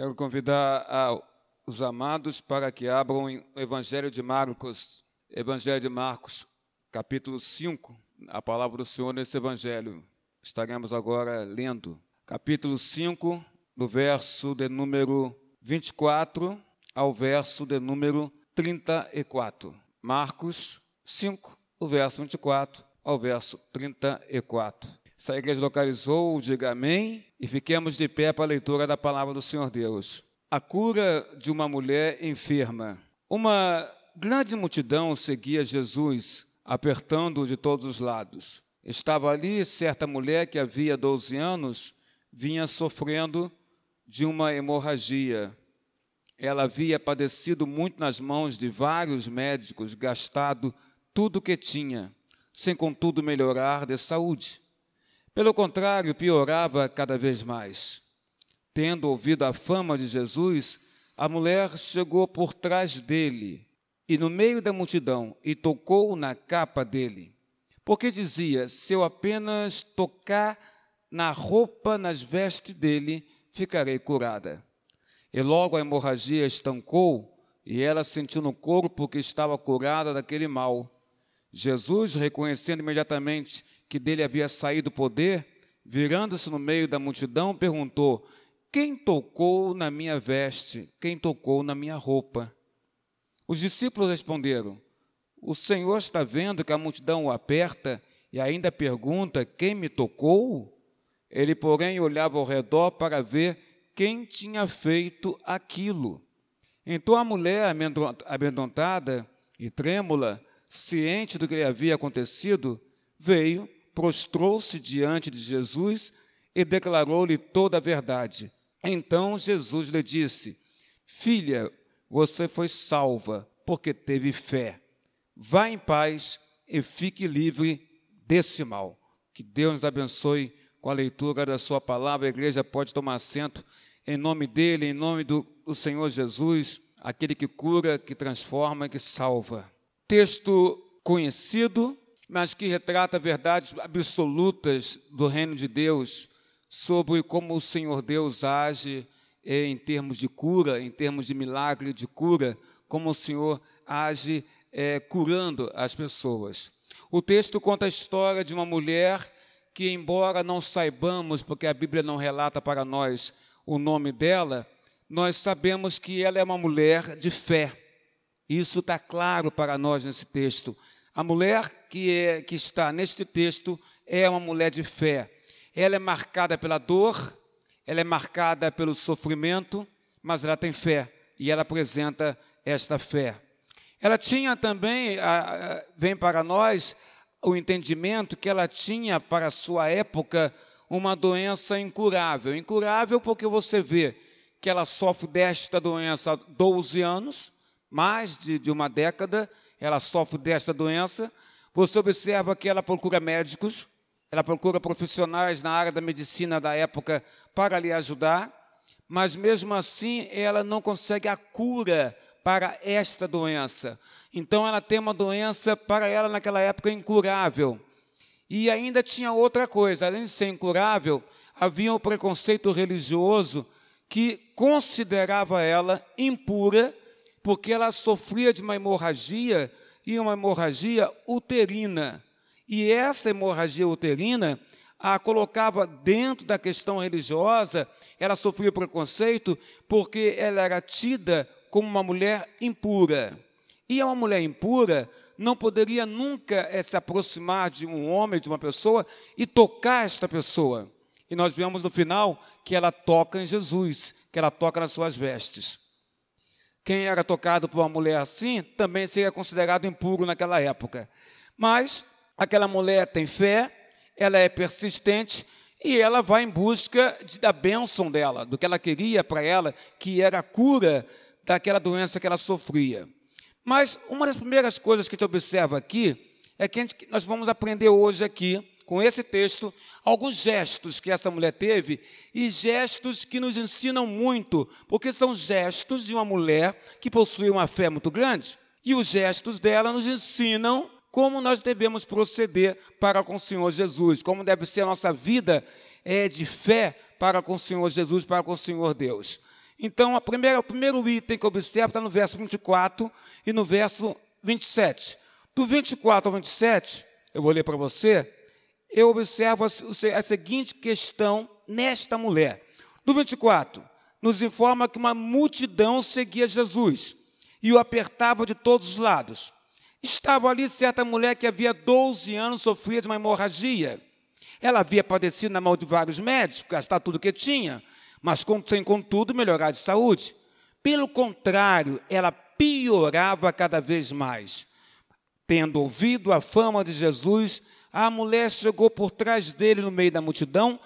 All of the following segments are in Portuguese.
Quero convidar os amados para que abram o Evangelho de Marcos, Evangelho de Marcos, capítulo 5, a palavra do Senhor nesse Evangelho. Estaremos agora lendo. Capítulo 5, do verso de número 24 ao verso de número 34. Marcos 5, o verso 24 ao verso 34. Se a igreja localizou, diga amém e fiquemos de pé para a leitura da palavra do Senhor Deus. A cura de uma mulher enferma. Uma grande multidão seguia Jesus, apertando-o de todos os lados. Estava ali certa mulher que havia 12 anos vinha sofrendo de uma hemorragia. Ela havia padecido muito nas mãos de vários médicos, gastado tudo o que tinha, sem contudo melhorar de saúde. Pelo contrário, piorava cada vez mais. Tendo ouvido a fama de Jesus, a mulher chegou por trás dele e no meio da multidão e tocou na capa dele. Porque dizia: Se eu apenas tocar na roupa, nas vestes dele, ficarei curada. E logo a hemorragia estancou e ela sentiu no corpo que estava curada daquele mal. Jesus, reconhecendo imediatamente que dele havia saído o poder, virando-se no meio da multidão, perguntou: Quem tocou na minha veste? Quem tocou na minha roupa? Os discípulos responderam: O Senhor está vendo que a multidão o aperta e ainda pergunta: Quem me tocou? Ele, porém, olhava ao redor para ver quem tinha feito aquilo. Então a mulher, amedrontada e trêmula, ciente do que lhe havia acontecido, veio prostrou-se diante de Jesus e declarou-lhe toda a verdade. Então Jesus lhe disse: Filha, você foi salva, porque teve fé. Vá em paz e fique livre desse mal. Que Deus nos abençoe com a leitura da Sua palavra. A igreja pode tomar assento em nome dele, em nome do, do Senhor Jesus, aquele que cura, que transforma, que salva. Texto conhecido, mas que retrata verdades absolutas do reino de Deus sobre como o Senhor Deus age em termos de cura, em termos de milagre de cura, como o Senhor age é, curando as pessoas. O texto conta a história de uma mulher que, embora não saibamos, porque a Bíblia não relata para nós o nome dela, nós sabemos que ela é uma mulher de fé. Isso está claro para nós nesse texto. A mulher que, é, que está neste texto é uma mulher de fé. Ela é marcada pela dor, ela é marcada pelo sofrimento, mas ela tem fé e ela apresenta esta fé. Ela tinha também, vem para nós, o entendimento que ela tinha para a sua época uma doença incurável. Incurável porque você vê que ela sofre desta doença há 12 anos, mais de, de uma década, ela sofre desta doença, você observa que ela procura médicos, ela procura profissionais na área da medicina da época para lhe ajudar, mas mesmo assim ela não consegue a cura para esta doença. Então ela tem uma doença para ela naquela época incurável. E ainda tinha outra coisa, além de ser incurável, havia um preconceito religioso que considerava ela impura porque ela sofria de uma hemorragia e uma hemorragia uterina. E essa hemorragia uterina a colocava dentro da questão religiosa, ela sofria preconceito porque ela era tida como uma mulher impura. E uma mulher impura não poderia nunca é, se aproximar de um homem, de uma pessoa, e tocar esta pessoa. E nós vemos no final que ela toca em Jesus, que ela toca nas suas vestes. Quem era tocado por uma mulher assim também seria considerado impuro naquela época. Mas aquela mulher tem fé, ela é persistente e ela vai em busca de, da bênção dela, do que ela queria para ela, que era a cura daquela doença que ela sofria. Mas uma das primeiras coisas que a gente observa aqui é que gente, nós vamos aprender hoje aqui com esse texto alguns gestos que essa mulher teve e gestos que nos ensinam muito, porque são gestos de uma mulher que possui uma fé muito grande. E os gestos dela nos ensinam como nós devemos proceder para com o Senhor Jesus, como deve ser a nossa vida é, de fé para com o Senhor Jesus, para com o Senhor Deus. Então, a primeira, o primeiro item que observa está no verso 24 e no verso 27. Do 24 ao 27, eu vou ler para você, eu observo a, seguinte questão nesta mulher. Do 24, nos informa que uma multidão seguia Jesus e o apertava de todos os lados. Estava ali certa mulher que havia 12 anos sofria de uma hemorragia. Ela havia padecido na mão de vários médicos, gastar tudo que tinha, mas sem contudo melhorar de saúde. Pelo contrário, ela piorava cada vez mais. Tendo ouvido a fama de Jesus, a mulher chegou por trás dele no meio da multidão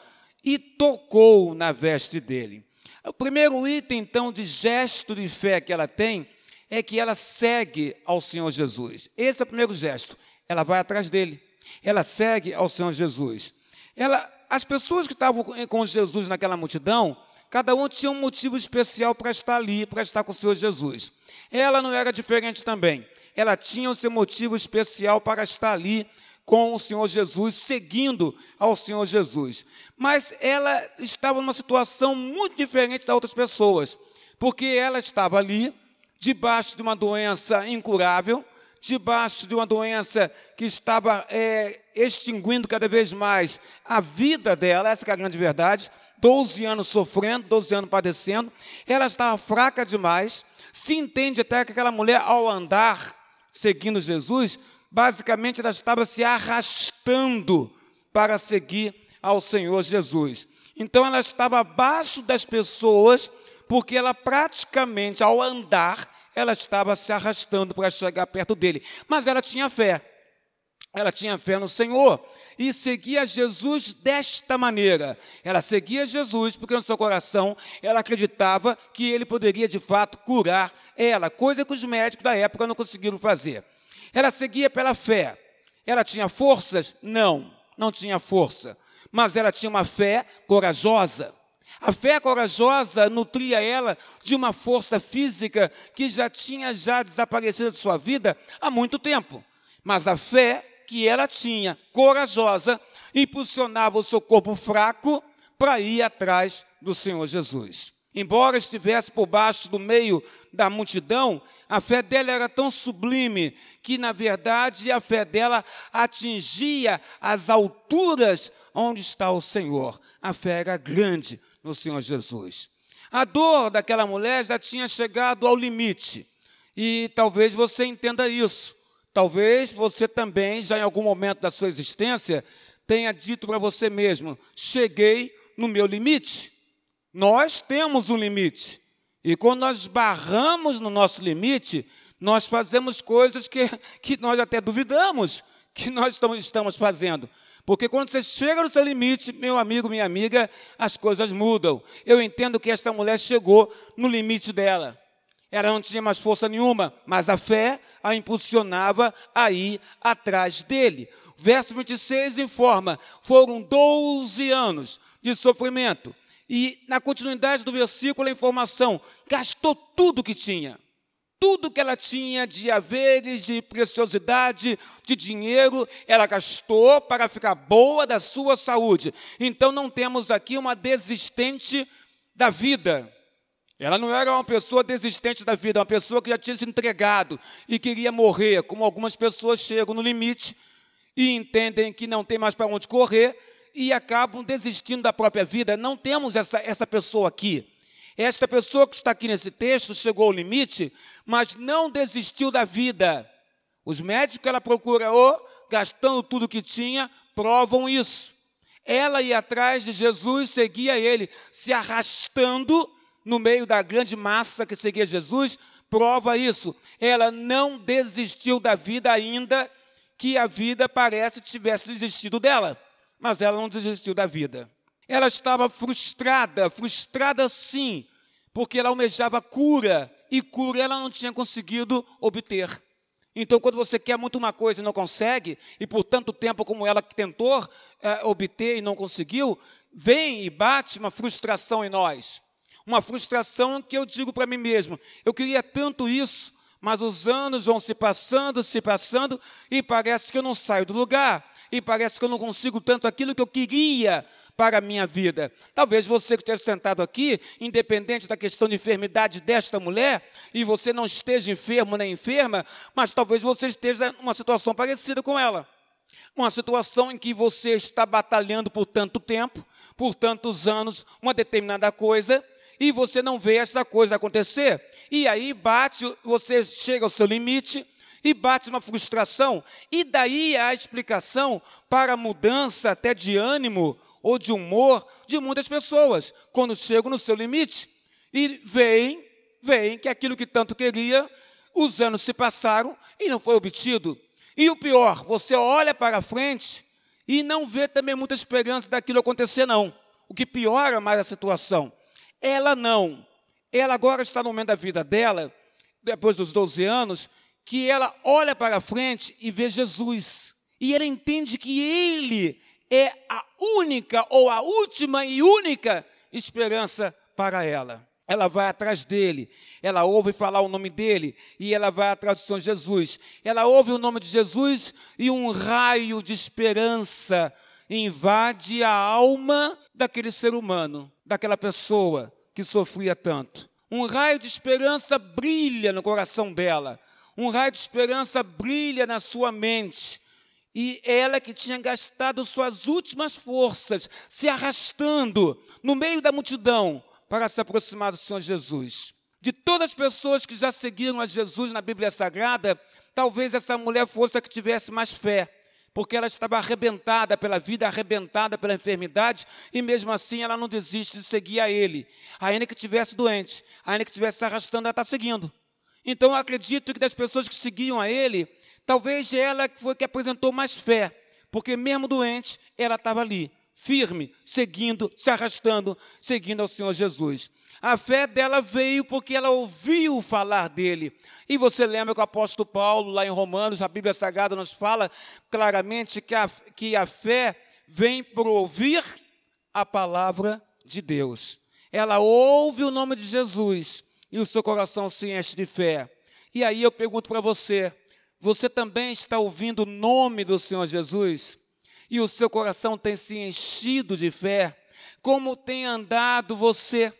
e tocou na veste dele. O primeiro item, então, de gesto de fé que ela tem é que ela segue ao Senhor Jesus. Esse é o primeiro gesto. Ela vai atrás dele. Ela segue ao Senhor Jesus. Ela, as pessoas que estavam com Jesus naquela multidão, cada um tinha um motivo especial para estar ali, para estar com o Senhor Jesus. Ela não era diferente também. Ela tinha o seu motivo especial para estar ali com o Senhor Jesus, seguindo ao Senhor Jesus. Mas ela estava numa situação muito diferente das outras pessoas, porque ela estava ali, debaixo de uma doença incurável, debaixo de uma doença que estava é, extinguindo cada vez mais a vida dela, essa é a grande verdade. 12 anos sofrendo, 12 anos padecendo, ela estava fraca demais. Se entende até que aquela mulher, ao andar seguindo Jesus, basicamente ela estava se arrastando para seguir ao Senhor Jesus. Então ela estava abaixo das pessoas, porque ela praticamente, ao andar, ela estava se arrastando para chegar perto dele. Mas ela tinha fé. Ela tinha fé no Senhor e seguia Jesus desta maneira. Ela seguia Jesus porque no seu coração ela acreditava que ele poderia de fato curar ela, coisa que os médicos da época não conseguiram fazer. Ela seguia pela fé. Ela tinha forças? Não, não tinha força. Mas ela tinha uma fé corajosa. A fé corajosa nutria ela de uma força física que já tinha já desaparecido de sua vida há muito tempo. Mas a fé que ela tinha, corajosa, impulsionava o seu corpo fraco para ir atrás do Senhor Jesus. Embora estivesse por baixo do meio da multidão, a fé dela era tão sublime que, na verdade, a fé dela atingia as alturas onde está o Senhor. A fé era grande no Senhor Jesus. A dor daquela mulher já tinha chegado ao limite. E talvez você entenda isso. Talvez você também, já em algum momento da sua existência, tenha dito para você mesmo: cheguei no meu limite. Nós temos um limite. E quando nós esbarramos no nosso limite, nós fazemos coisas que, que nós até duvidamos que nós estamos fazendo. Porque quando você chega no seu limite, meu amigo, minha amiga, as coisas mudam. Eu entendo que esta mulher chegou no limite dela. Ela não tinha mais força nenhuma, mas a fé a impulsionava a ir atrás dele. Verso 26 informa: foram 12 anos de sofrimento. E na continuidade do versículo, a informação: gastou tudo que tinha. Tudo que ela tinha de haveres, de preciosidade, de dinheiro, ela gastou para ficar boa da sua saúde. Então não temos aqui uma desistente da vida. Ela não era uma pessoa desistente da vida, uma pessoa que já tinha se entregado e queria morrer, como algumas pessoas chegam no limite e entendem que não tem mais para onde correr e acabam desistindo da própria vida. Não temos essa, essa pessoa aqui. Esta pessoa que está aqui nesse texto chegou ao limite, mas não desistiu da vida. Os médicos ela procurou, gastando tudo que tinha, provam isso. Ela ia atrás de Jesus, seguia ele, se arrastando no meio da grande massa que seguia Jesus, prova isso. Ela não desistiu da vida ainda que a vida parece tivesse desistido dela, mas ela não desistiu da vida. Ela estava frustrada, frustrada sim, porque ela almejava cura e cura ela não tinha conseguido obter. Então, quando você quer muito uma coisa e não consegue, e por tanto tempo como ela tentou é, obter e não conseguiu, vem e bate uma frustração em nós uma frustração que eu digo para mim mesmo: eu queria tanto isso, mas os anos vão se passando, se passando, e parece que eu não saio do lugar, e parece que eu não consigo tanto aquilo que eu queria, para a minha vida. Talvez você que esteja sentado aqui, independente da questão de enfermidade desta mulher, e você não esteja enfermo nem enferma, mas talvez você esteja numa situação parecida com ela. Uma situação em que você está batalhando por tanto tempo, por tantos anos, uma determinada coisa, e você não vê essa coisa acontecer. E aí bate, você chega ao seu limite, e bate uma frustração. E daí a explicação para a mudança até de ânimo ou de humor de muitas pessoas, quando chegam no seu limite. E veem, veem que aquilo que tanto queria, os anos se passaram e não foi obtido. E o pior, você olha para frente e não vê também muita esperança daquilo acontecer, não. O que piora mais a situação. Ela não. Ela agora está no momento da vida dela, depois dos 12 anos, que ela olha para frente e vê Jesus. E ela entende que Ele é a única ou a última e única esperança para ela. Ela vai atrás dele, ela ouve falar o nome dele e ela vai atrás do Senhor Jesus. Ela ouve o nome de Jesus e um raio de esperança invade a alma daquele ser humano, daquela pessoa que sofria tanto. Um raio de esperança brilha no coração dela um raio de esperança brilha na sua mente. E ela que tinha gastado suas últimas forças, se arrastando no meio da multidão para se aproximar do Senhor Jesus. De todas as pessoas que já seguiram a Jesus na Bíblia Sagrada, talvez essa mulher fosse a que tivesse mais fé, porque ela estava arrebentada pela vida, arrebentada pela enfermidade, e mesmo assim ela não desiste de seguir a Ele. Ainda que tivesse doente, ainda que estivesse se arrastando, ela está seguindo. Então eu acredito que das pessoas que seguiam a ele, talvez ela foi que apresentou mais fé, porque mesmo doente, ela estava ali, firme, seguindo, se arrastando, seguindo ao Senhor Jesus. A fé dela veio porque ela ouviu falar dele. E você lembra que o apóstolo Paulo, lá em Romanos, a Bíblia Sagrada nos fala claramente que a, que a fé vem por ouvir a palavra de Deus. Ela ouve o nome de Jesus e o seu coração se enche de fé. E aí eu pergunto para você: você também está ouvindo o nome do Senhor Jesus? E o seu coração tem se enchido de fé? Como tem andado você?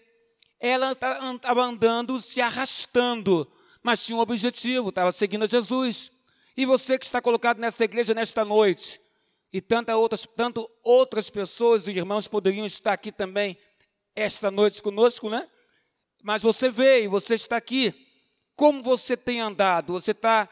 Ela estava andando, se arrastando, mas tinha um objetivo, estava seguindo a Jesus. E você que está colocado nessa igreja nesta noite, e tantas outras, tanto outras pessoas e irmãos poderiam estar aqui também esta noite conosco, né? Mas você veio, você está aqui. Como você tem andado? Você está,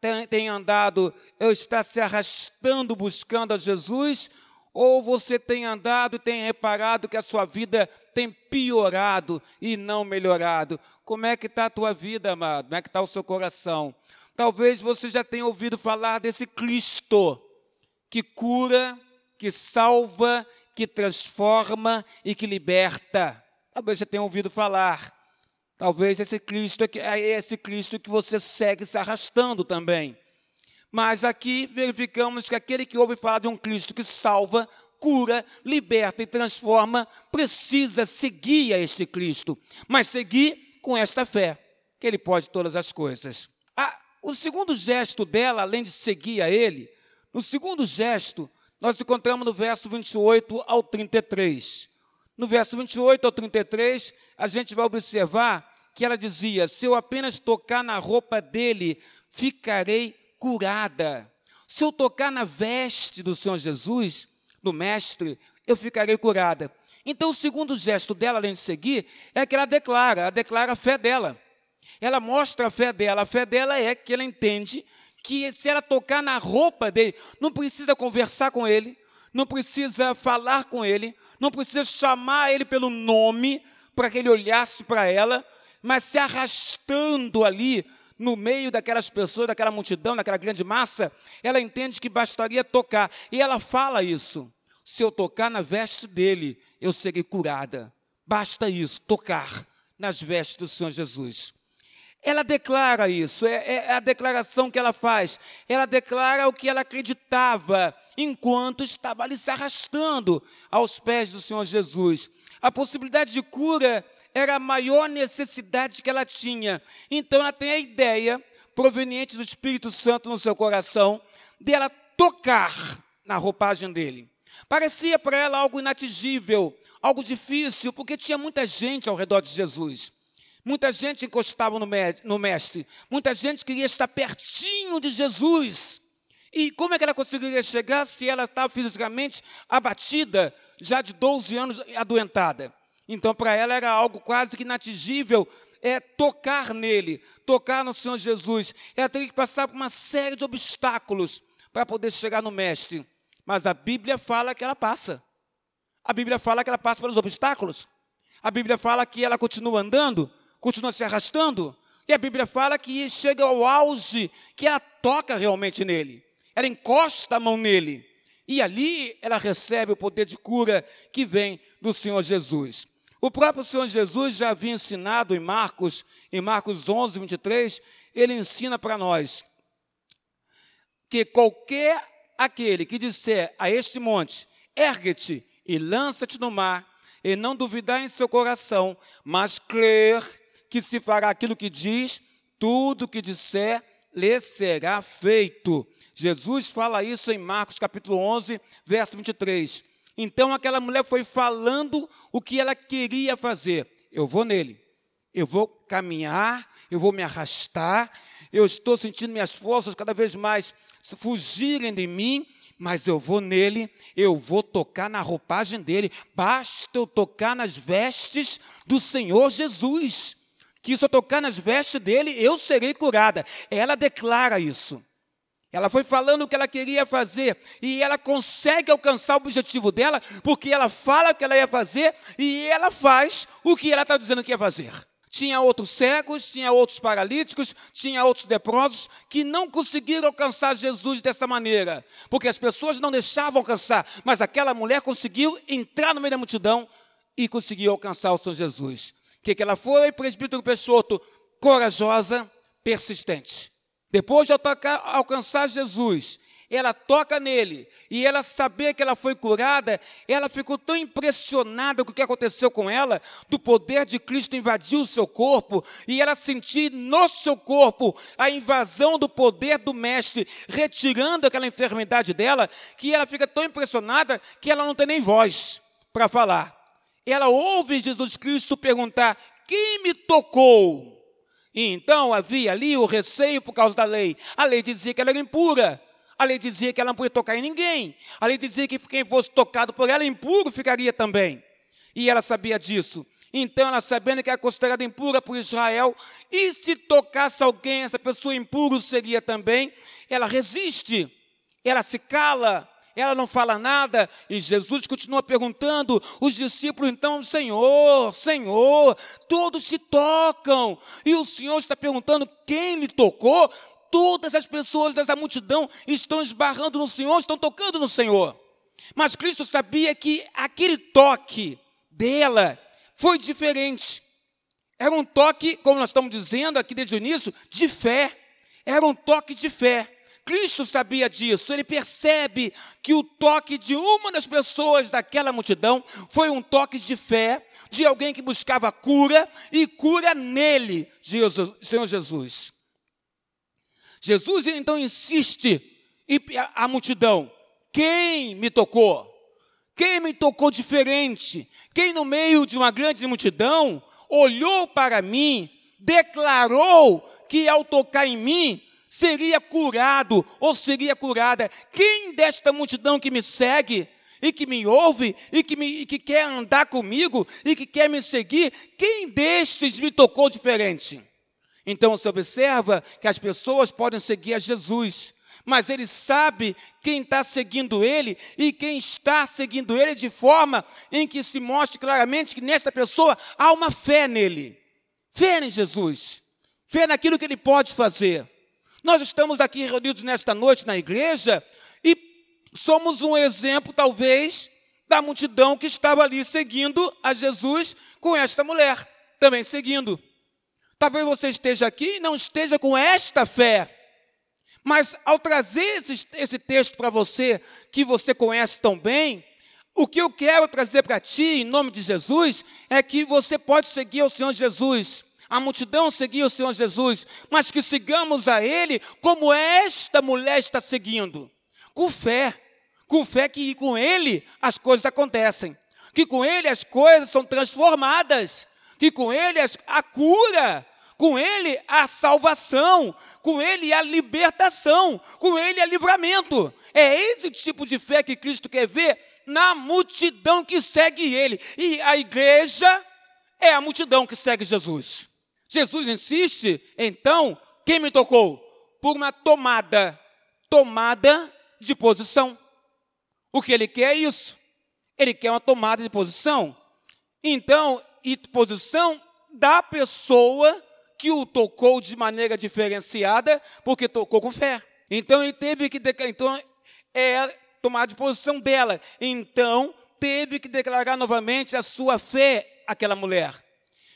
tem, tem andado, está se arrastando buscando a Jesus? Ou você tem andado e tem reparado que a sua vida tem piorado e não melhorado? Como é que está a tua vida, amado? Como é que está o seu coração? Talvez você já tenha ouvido falar desse Cristo que cura, que salva, que transforma e que liberta. Talvez você tenha ouvido falar. Talvez esse Cristo é esse Cristo que você segue se arrastando também. Mas aqui verificamos que aquele que ouve falar de um Cristo que salva, cura, liberta e transforma, precisa seguir a este Cristo, mas seguir com esta fé, que Ele pode todas as coisas. Ah, o segundo gesto dela, além de seguir a Ele, no segundo gesto, nós encontramos no verso 28 ao 33. No verso 28 ao 33, a gente vai observar que ela dizia: Se eu apenas tocar na roupa dele, ficarei curada. Se eu tocar na veste do Senhor Jesus, do Mestre, eu ficarei curada. Então, o segundo gesto dela, além de seguir, é que ela declara, ela declara a fé dela. Ela mostra a fé dela. A fé dela é que ela entende que se ela tocar na roupa dele, não precisa conversar com ele, não precisa falar com ele, não precisa chamar ele pelo nome para que ele olhasse para ela, mas se arrastando ali no meio daquelas pessoas, daquela multidão, daquela grande massa, ela entende que bastaria tocar. E ela fala isso. Se eu tocar na veste dele, eu serei curada. Basta isso, tocar nas vestes do Senhor Jesus. Ela declara isso, é, é a declaração que ela faz. Ela declara o que ela acreditava enquanto estava ali se arrastando aos pés do Senhor Jesus. A possibilidade de cura era a maior necessidade que ela tinha. Então ela tem a ideia, proveniente do Espírito Santo no seu coração, dela tocar na roupagem dele. Parecia para ela algo inatingível, algo difícil, porque tinha muita gente ao redor de Jesus. Muita gente encostava no mestre, muita gente queria estar pertinho de Jesus. E como é que ela conseguiria chegar se ela estava fisicamente abatida, já de 12 anos adoentada? Então, para ela era algo quase que inatingível é tocar nele, tocar no Senhor Jesus. Ela teria que passar por uma série de obstáculos para poder chegar no Mestre. Mas a Bíblia fala que ela passa. A Bíblia fala que ela passa pelos obstáculos. A Bíblia fala que ela continua andando, continua se arrastando. E a Bíblia fala que chega ao auge, que ela toca realmente nele. Ela encosta a mão nele. E ali ela recebe o poder de cura que vem do Senhor Jesus. O próprio Senhor Jesus já havia ensinado em Marcos, em Marcos 11, 23, ele ensina para nós que qualquer aquele que disser a este monte, ergue-te e lança-te no mar, e não duvidar em seu coração, mas crer que se fará aquilo que diz, tudo que disser lhe será feito. Jesus fala isso em Marcos capítulo 11, verso 23. Então aquela mulher foi falando o que ela queria fazer. Eu vou nele, eu vou caminhar, eu vou me arrastar, eu estou sentindo minhas forças cada vez mais fugirem de mim, mas eu vou nele, eu vou tocar na roupagem dele, basta eu tocar nas vestes do Senhor Jesus, que se eu tocar nas vestes dele, eu serei curada. Ela declara isso. Ela foi falando o que ela queria fazer e ela consegue alcançar o objetivo dela, porque ela fala o que ela ia fazer e ela faz o que ela está dizendo que ia fazer. Tinha outros cegos, tinha outros paralíticos, tinha outros leprosos que não conseguiram alcançar Jesus dessa maneira, porque as pessoas não deixavam alcançar, mas aquela mulher conseguiu entrar no meio da multidão e conseguiu alcançar o Senhor Jesus. O que, que ela foi, presbítero Peixoto? Corajosa, persistente. Depois de alcançar Jesus, ela toca nele e ela saber que ela foi curada, ela ficou tão impressionada com o que aconteceu com ela, do poder de Cristo invadir o seu corpo e ela sentir no seu corpo a invasão do poder do mestre, retirando aquela enfermidade dela, que ela fica tão impressionada que ela não tem nem voz para falar. Ela ouve Jesus Cristo perguntar: "Quem me tocou?" E então havia ali o receio por causa da lei. A lei dizia que ela era impura. A lei dizia que ela não podia tocar em ninguém. A lei dizia que quem fosse tocado por ela impuro ficaria também. E ela sabia disso. Então, ela sabendo que era considerada impura por Israel, e se tocasse alguém, essa pessoa impuro seria também, ela resiste, ela se cala, ela não fala nada, e Jesus continua perguntando, os discípulos então, Senhor, Senhor, todos se tocam, e o Senhor está perguntando quem lhe tocou, todas as pessoas dessa multidão estão esbarrando no Senhor, estão tocando no Senhor. Mas Cristo sabia que aquele toque dela foi diferente. Era um toque, como nós estamos dizendo aqui desde o início, de fé. Era um toque de fé. Cristo sabia disso, ele percebe que o toque de uma das pessoas daquela multidão foi um toque de fé, de alguém que buscava cura e cura nele, Jesus, Senhor Jesus. Jesus então insiste e a multidão: quem me tocou? Quem me tocou diferente? Quem no meio de uma grande multidão olhou para mim, declarou que ao tocar em mim seria curado ou seria curada. Quem desta multidão que me segue e que me ouve e que, me, e que quer andar comigo e que quer me seguir, quem destes me tocou diferente? Então você observa que as pessoas podem seguir a Jesus, mas ele sabe quem está seguindo ele e quem está seguindo ele de forma em que se mostre claramente que nesta pessoa há uma fé nele, fé em Jesus, fé naquilo que ele pode fazer. Nós estamos aqui reunidos nesta noite na igreja e somos um exemplo, talvez, da multidão que estava ali seguindo a Jesus com esta mulher, também seguindo. Talvez você esteja aqui e não esteja com esta fé. Mas ao trazer esse, esse texto para você, que você conhece tão bem, o que eu quero trazer para ti, em nome de Jesus, é que você pode seguir o Senhor Jesus a multidão seguia o Senhor Jesus, mas que sigamos a Ele como esta mulher está seguindo, com fé, Com fé que com Ele as coisas acontecem, que com Ele as coisas são transformadas, que com Ele a cura, com Ele a salvação, com Ele a libertação, com Ele a livramento. É esse tipo de fé que Cristo quer ver na multidão que segue Ele. E a igreja é a multidão que segue Jesus. Jesus insiste, então, quem me tocou? Por uma tomada, tomada de posição. O que ele quer é isso. Ele quer uma tomada de posição. Então, e posição da pessoa que o tocou de maneira diferenciada, porque tocou com fé. Então ele teve que então é tomar de posição dela. Então teve que declarar novamente a sua fé àquela mulher.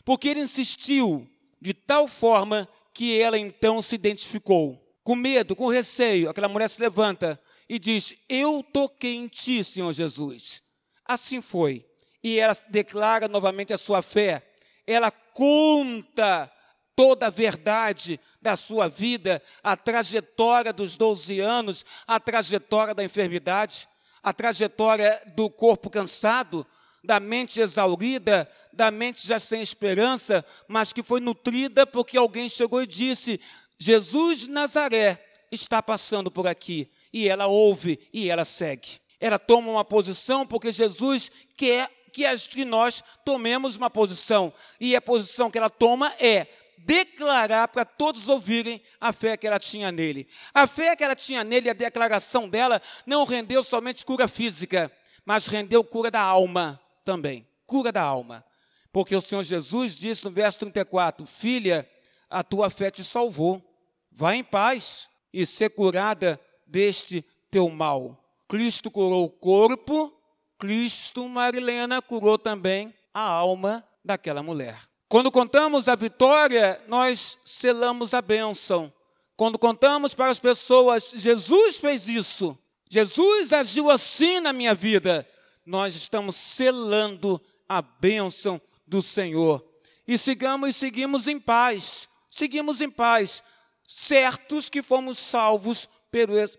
Porque ele insistiu de tal forma que ela então se identificou. Com medo, com receio, aquela mulher se levanta e diz: Eu toquei em ti, Senhor Jesus. Assim foi. E ela declara novamente a sua fé. Ela conta toda a verdade da sua vida, a trajetória dos 12 anos, a trajetória da enfermidade, a trajetória do corpo cansado, da mente exaurida, da mente já sem esperança, mas que foi nutrida porque alguém chegou e disse: Jesus de Nazaré está passando por aqui. E ela ouve e ela segue. Ela toma uma posição porque Jesus quer que nós tomemos uma posição. E a posição que ela toma é declarar para todos ouvirem a fé que ela tinha nele. A fé que ela tinha nele, a declaração dela, não rendeu somente cura física, mas rendeu cura da alma também. Cura da alma. Porque o Senhor Jesus disse no verso 34: Filha, a tua fé te salvou. Vá em paz e ser curada deste teu mal. Cristo curou o corpo, Cristo, Marilena, curou também a alma daquela mulher. Quando contamos a vitória, nós selamos a bênção. Quando contamos para as pessoas, Jesus fez isso, Jesus agiu assim na minha vida, nós estamos selando a bênção do Senhor. E sigamos e seguimos em paz, seguimos em paz, certos que fomos salvos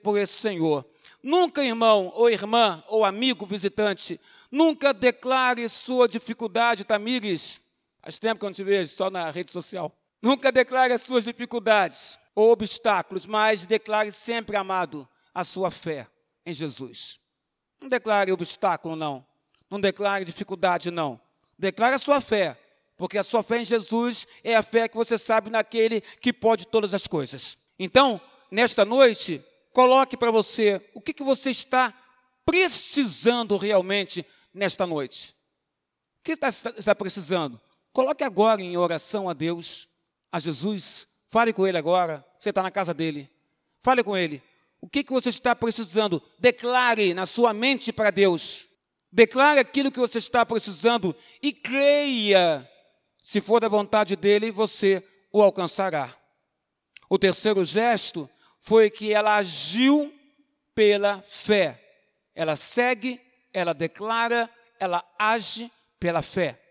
por esse, Senhor. Nunca, irmão, ou irmã, ou amigo visitante, nunca declare sua dificuldade, Tamires Faz tempo que eu não te vejo, só na rede social. Nunca declare as suas dificuldades ou obstáculos, mas declare sempre, amado, a sua fé em Jesus. Não declare obstáculo, não. Não declare dificuldade, não. Declare a sua fé, porque a sua fé em Jesus é a fé que você sabe naquele que pode todas as coisas. Então, nesta noite, coloque para você o que, que você está precisando realmente nesta noite. O que está, está precisando? Coloque agora em oração a Deus, a Jesus. Fale com Ele agora. Você está na casa dele. Fale com Ele. O que, que você está precisando? Declare na sua mente para Deus. Declare aquilo que você está precisando e creia. Se for da vontade dele, você o alcançará. O terceiro gesto foi que ela agiu pela fé. Ela segue, ela declara, ela age pela fé.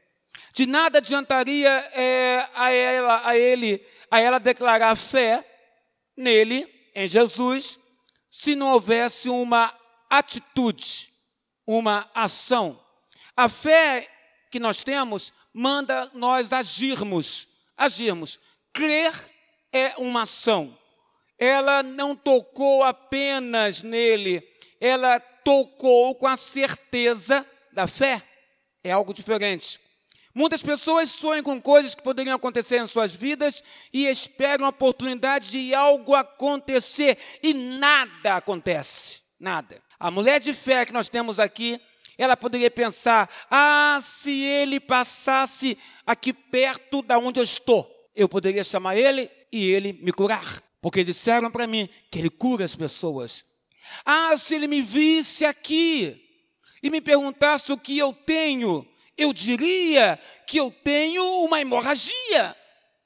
De nada adiantaria é, a, ela, a ele, a ela declarar fé nele, em Jesus, se não houvesse uma atitude, uma ação. A fé que nós temos manda nós agirmos, agirmos. Crer é uma ação. Ela não tocou apenas nele, ela tocou com a certeza da fé. É algo diferente. Muitas pessoas sonham com coisas que poderiam acontecer em suas vidas e esperam a oportunidade de algo acontecer e nada acontece. Nada. A mulher de fé que nós temos aqui, ela poderia pensar: ah, se ele passasse aqui perto da onde eu estou, eu poderia chamar ele e ele me curar. Porque disseram para mim que ele cura as pessoas. Ah, se ele me visse aqui e me perguntasse o que eu tenho, eu diria que eu tenho uma hemorragia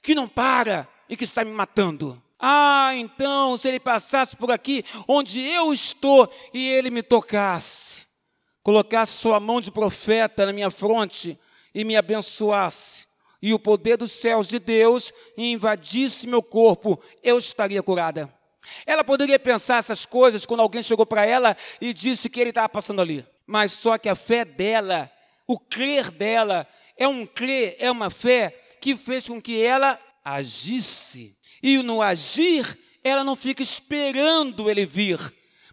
que não para e que está me matando. Ah, então, se ele passasse por aqui onde eu estou e ele me tocasse, colocasse sua mão de profeta na minha fronte e me abençoasse, e o poder dos céus de Deus invadisse meu corpo, eu estaria curada. Ela poderia pensar essas coisas quando alguém chegou para ela e disse que ele estava passando ali. Mas só que a fé dela, o crer dela, é um crer, é uma fé que fez com que ela agisse. E no agir, ela não fica esperando ele vir,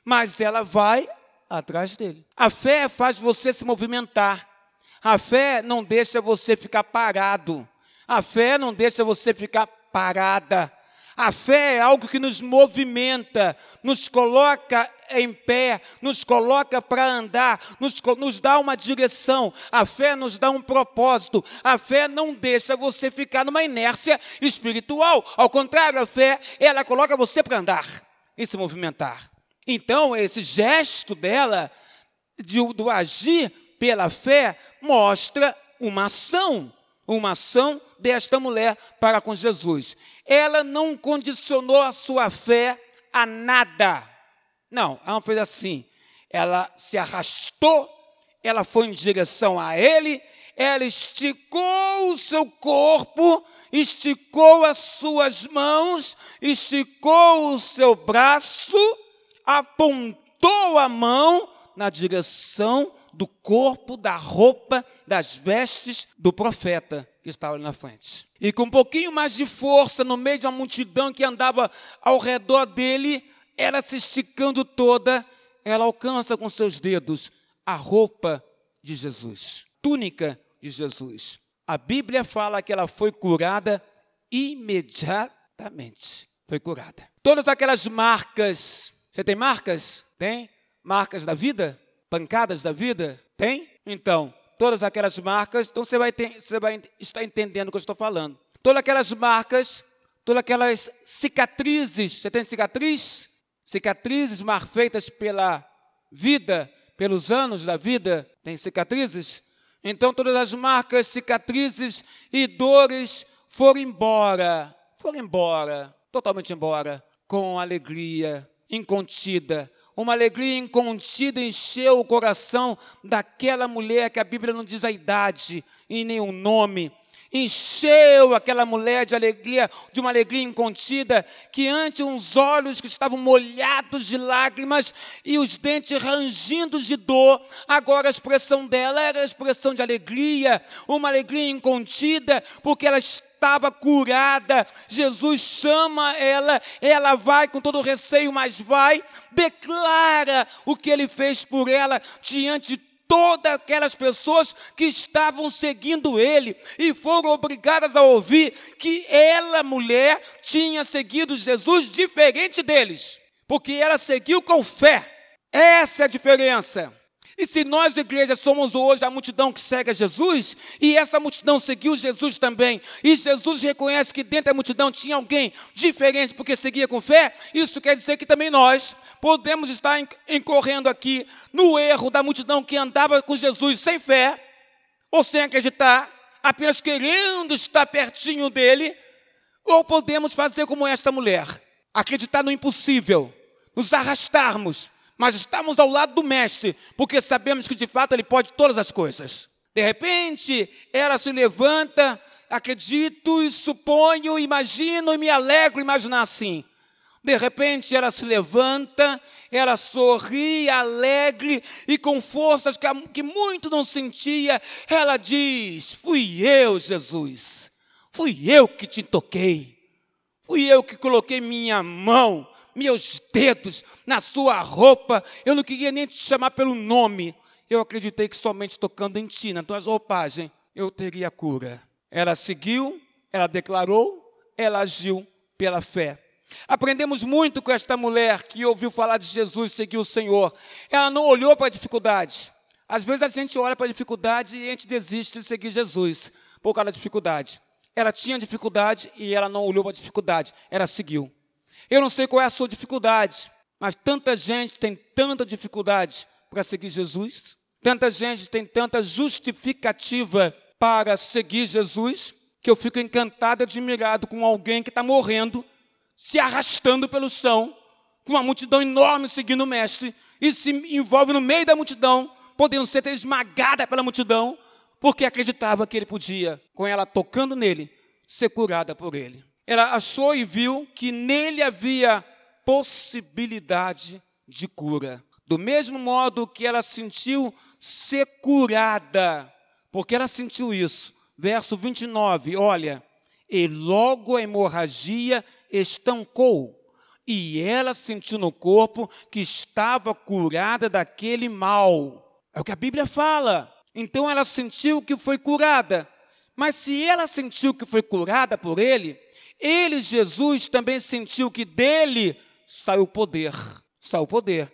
mas ela vai atrás dele. A fé faz você se movimentar. A fé não deixa você ficar parado. A fé não deixa você ficar parada. A fé é algo que nos movimenta, nos coloca em pé, nos coloca para andar, nos, nos dá uma direção. A fé nos dá um propósito. A fé não deixa você ficar numa inércia espiritual. Ao contrário, a fé, ela coloca você para andar e se movimentar. Então, esse gesto dela, de, do agir pela fé, mostra uma ação uma ação desta mulher para com Jesus. Ela não condicionou a sua fé a nada. Não, ela não fez assim. Ela se arrastou, ela foi em direção a ele, ela esticou o seu corpo, esticou as suas mãos, esticou o seu braço, apontou a mão na direção do corpo, da roupa, das vestes do profeta que estava ali na frente. E com um pouquinho mais de força, no meio de uma multidão que andava ao redor dele, ela se esticando toda, ela alcança com seus dedos a roupa de Jesus, túnica de Jesus. A Bíblia fala que ela foi curada imediatamente. Foi curada. Todas aquelas marcas, você tem marcas? Tem? Marcas da vida? pancadas da vida? Tem? Então, todas aquelas marcas, então você vai, ter, você vai estar entendendo o que eu estou falando. Todas aquelas marcas, todas aquelas cicatrizes, você tem cicatriz? Cicatrizes mal feitas pela vida, pelos anos da vida, tem cicatrizes? Então todas as marcas, cicatrizes e dores foram embora, foram embora, totalmente embora, com alegria incontida, uma alegria incontida encheu o coração daquela mulher que a Bíblia não diz a idade e nem o nome. Encheu aquela mulher de alegria, de uma alegria incontida, que ante uns olhos que estavam molhados de lágrimas e os dentes rangindo de dor, agora a expressão dela era a expressão de alegria, uma alegria incontida, porque ela estava curada. Jesus chama ela, ela vai com todo receio, mas vai, declara o que ele fez por ela diante de todas aquelas pessoas que estavam seguindo ele e foram obrigadas a ouvir que ela, mulher, tinha seguido Jesus diferente deles, porque ela seguiu com fé. Essa é a diferença. E se nós, igreja, somos hoje a multidão que segue a Jesus, e essa multidão seguiu Jesus também, e Jesus reconhece que dentro da multidão tinha alguém diferente porque seguia com fé, isso quer dizer que também nós podemos estar incorrendo aqui no erro da multidão que andava com Jesus sem fé, ou sem acreditar, apenas querendo estar pertinho dele, ou podemos fazer como esta mulher, acreditar no impossível, nos arrastarmos mas estamos ao lado do Mestre, porque sabemos que de fato Ele pode todas as coisas. De repente, ela se levanta, acredito e suponho, imagino e me alegro imaginar assim. De repente ela se levanta, ela sorri, alegre e com forças que, que muito não sentia, ela diz: Fui eu, Jesus, fui eu que te toquei, fui eu que coloquei minha mão meus dedos na sua roupa. Eu não queria nem te chamar pelo nome. Eu acreditei que somente tocando em ti, na tua roupagem, eu teria cura. Ela seguiu, ela declarou, ela agiu pela fé. Aprendemos muito com esta mulher que ouviu falar de Jesus e seguiu o Senhor. Ela não olhou para a dificuldade. Às vezes a gente olha para a dificuldade e a gente desiste de seguir Jesus por causa da dificuldade. Ela tinha dificuldade e ela não olhou para a dificuldade, ela seguiu. Eu não sei qual é a sua dificuldade, mas tanta gente tem tanta dificuldade para seguir Jesus, tanta gente tem tanta justificativa para seguir Jesus, que eu fico encantado e admirado com alguém que está morrendo, se arrastando pelo chão, com uma multidão enorme seguindo o Mestre, e se envolve no meio da multidão, podendo ser esmagada pela multidão, porque acreditava que ele podia, com ela tocando nele, ser curada por ele ela achou e viu que nele havia possibilidade de cura. Do mesmo modo que ela sentiu ser curada, porque ela sentiu isso. Verso 29, olha, e logo a hemorragia estancou, e ela sentiu no corpo que estava curada daquele mal. É o que a Bíblia fala. Então ela sentiu que foi curada. Mas se ela sentiu que foi curada por ele, ele, Jesus, também sentiu que dele saiu poder. Saiu poder.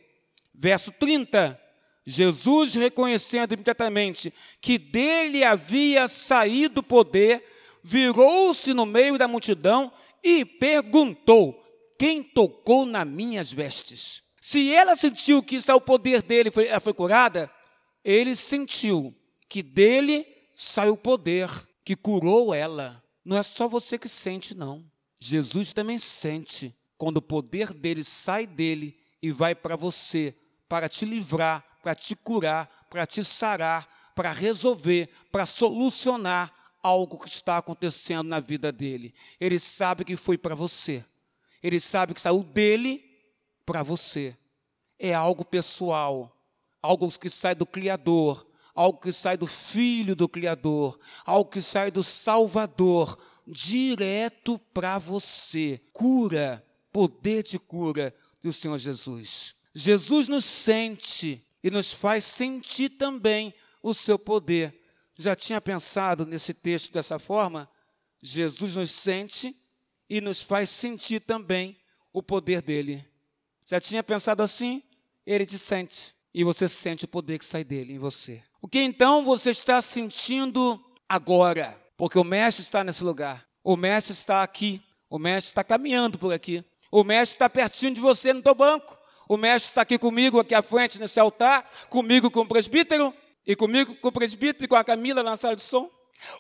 Verso 30. Jesus, reconhecendo imediatamente que dele havia saído poder, virou-se no meio da multidão e perguntou: Quem tocou nas minhas vestes? Se ela sentiu que é o poder dele, foi, ela foi curada, ele sentiu que dele saiu o poder que curou ela. Não é só você que sente, não. Jesus também sente quando o poder dele sai dele e vai para você, para te livrar, para te curar, para te sarar, para resolver, para solucionar algo que está acontecendo na vida dele. Ele sabe que foi para você. Ele sabe que saiu dele para você. É algo pessoal, algo que sai do Criador, algo que sai do Filho do Criador, algo que sai do Salvador, direto para você. Cura, poder de cura do Senhor Jesus. Jesus nos sente e nos faz sentir também o seu poder já tinha pensado nesse texto dessa forma? Jesus nos sente e nos faz sentir também o poder dele. Já tinha pensado assim? Ele te sente e você sente o poder que sai dele em você. O que então você está sentindo agora? Porque o mestre está nesse lugar. O mestre está aqui. O mestre está caminhando por aqui. O mestre está pertinho de você no teu banco. O mestre está aqui comigo, aqui à frente, nesse altar, comigo com o presbítero. E comigo, com o presbítero e com a Camila na sala de som.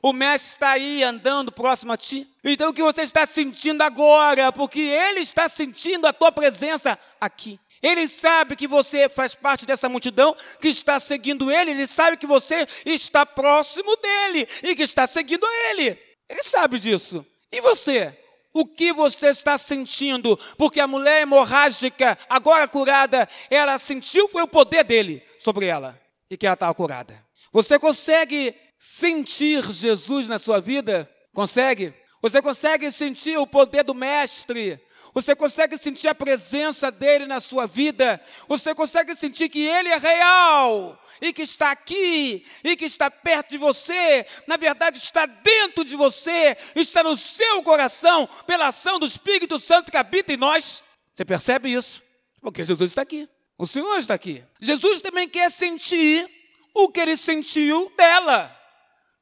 O mestre está aí andando próximo a ti. Então o que você está sentindo agora? Porque ele está sentindo a tua presença aqui. Ele sabe que você faz parte dessa multidão que está seguindo ele. Ele sabe que você está próximo dele e que está seguindo ele. Ele sabe disso. E você? O que você está sentindo? Porque a mulher hemorrágica, agora curada, ela sentiu foi o poder dele sobre ela e que ela estava curada. Você consegue sentir Jesus na sua vida? Consegue? Você consegue sentir o poder do Mestre? Você consegue sentir a presença dele na sua vida? Você consegue sentir que ele é real e que está aqui e que está perto de você? Na verdade, está dentro de você, está no seu coração, pela ação do Espírito Santo que habita em nós. Você percebe isso? Porque Jesus está aqui. O Senhor está aqui. Jesus também quer sentir o que ele sentiu dela.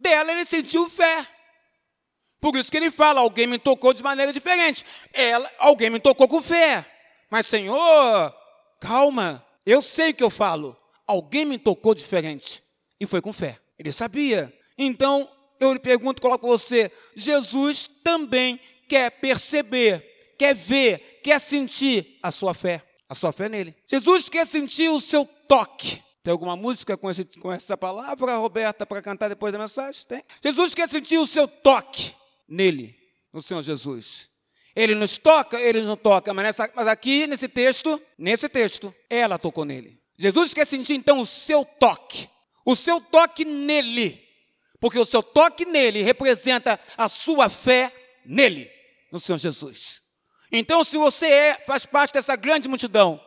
Dela ele sentiu fé. Por isso que ele fala: alguém me tocou de maneira diferente. Ela, alguém me tocou com fé. Mas, Senhor, calma. Eu sei o que eu falo. Alguém me tocou diferente. E foi com fé. Ele sabia. Então, eu lhe pergunto, coloco você: Jesus também quer perceber, quer ver, quer sentir a sua fé a sua fé nele. Jesus quer sentir o seu toque. Tem alguma música com, esse, com essa palavra, Roberta, para cantar depois da mensagem? Tem. Jesus quer sentir o seu toque nele, no Senhor Jesus. Ele nos toca, ele não toca, mas, nessa, mas aqui nesse texto, nesse texto, ela tocou nele. Jesus quer sentir então o seu toque, o seu toque nele, porque o seu toque nele representa a sua fé nele, no Senhor Jesus. Então, se você é, faz parte dessa grande multidão,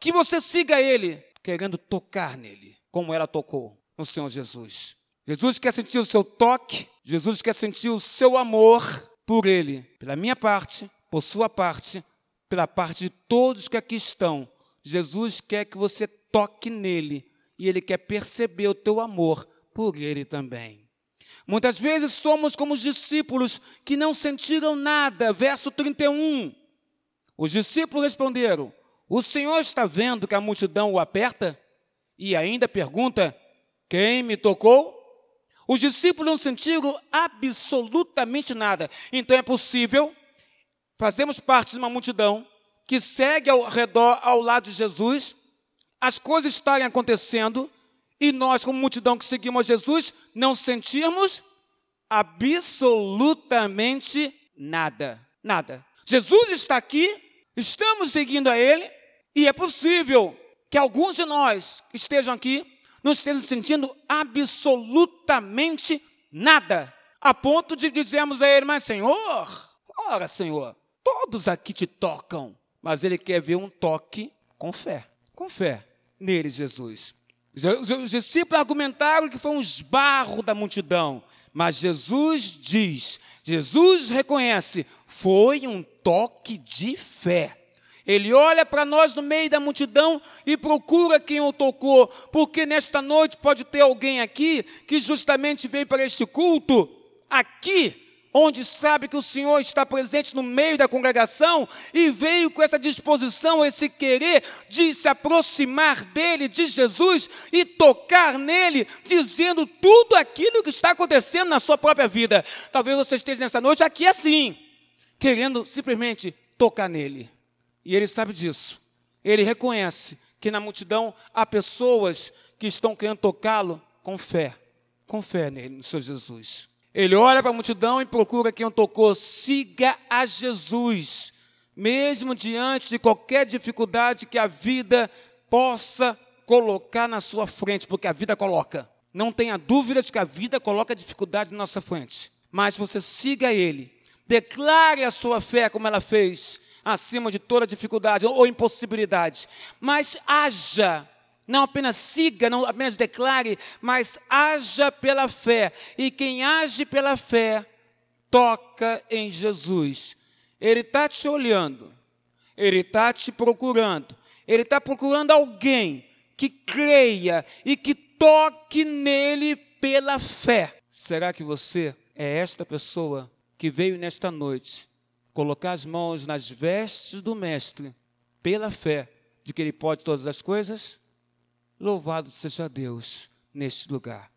que você siga ele, querendo tocar nele, como ela tocou no Senhor Jesus. Jesus quer sentir o seu toque, Jesus quer sentir o seu amor por ele, pela minha parte, por sua parte, pela parte de todos que aqui estão. Jesus quer que você toque nele e ele quer perceber o teu amor por ele também. Muitas vezes somos como os discípulos que não sentiram nada, verso 31. Os discípulos responderam: O Senhor está vendo que a multidão o aperta? E ainda pergunta: Quem me tocou? Os discípulos não sentiram absolutamente nada. Então é possível fazermos parte de uma multidão que segue ao redor, ao lado de Jesus, as coisas estarem acontecendo e nós, como multidão que seguimos Jesus, não sentirmos absolutamente nada. Nada. Jesus está aqui, Estamos seguindo a Ele e é possível que alguns de nós estejam aqui não estejam sentindo absolutamente nada, a ponto de dizermos a Ele, mas Senhor, ora Senhor, todos aqui te tocam, mas Ele quer ver um toque com fé, com fé nele, Jesus. Os discípulos argumentaram que foi um esbarro da multidão, mas Jesus diz, Jesus reconhece, foi um toque de fé. Ele olha para nós no meio da multidão e procura quem o tocou, porque nesta noite pode ter alguém aqui que justamente veio para este culto, aqui, onde sabe que o Senhor está presente no meio da congregação e veio com essa disposição, esse querer de se aproximar dele, de Jesus e tocar nele, dizendo tudo aquilo que está acontecendo na sua própria vida. Talvez você esteja nessa noite aqui assim, querendo simplesmente tocar nele. E ele sabe disso. Ele reconhece que na multidão há pessoas que estão querendo tocá-lo com fé, com fé nele, no Senhor Jesus. Ele olha para a multidão e procura quem o tocou. Siga a Jesus, mesmo diante de qualquer dificuldade que a vida possa colocar na sua frente, porque a vida coloca. Não tenha dúvida de que a vida coloca dificuldade na nossa frente. Mas você siga Ele, declare a sua fé como ela fez, acima de toda dificuldade ou impossibilidade. Mas haja não apenas siga, não apenas declare, mas haja pela fé. E quem age pela fé, toca em Jesus. Ele está te olhando, ele está te procurando, ele está procurando alguém que creia e que toque nele pela fé. Será que você é esta pessoa que veio nesta noite colocar as mãos nas vestes do Mestre pela fé de que ele pode todas as coisas? Louvado seja Deus neste lugar.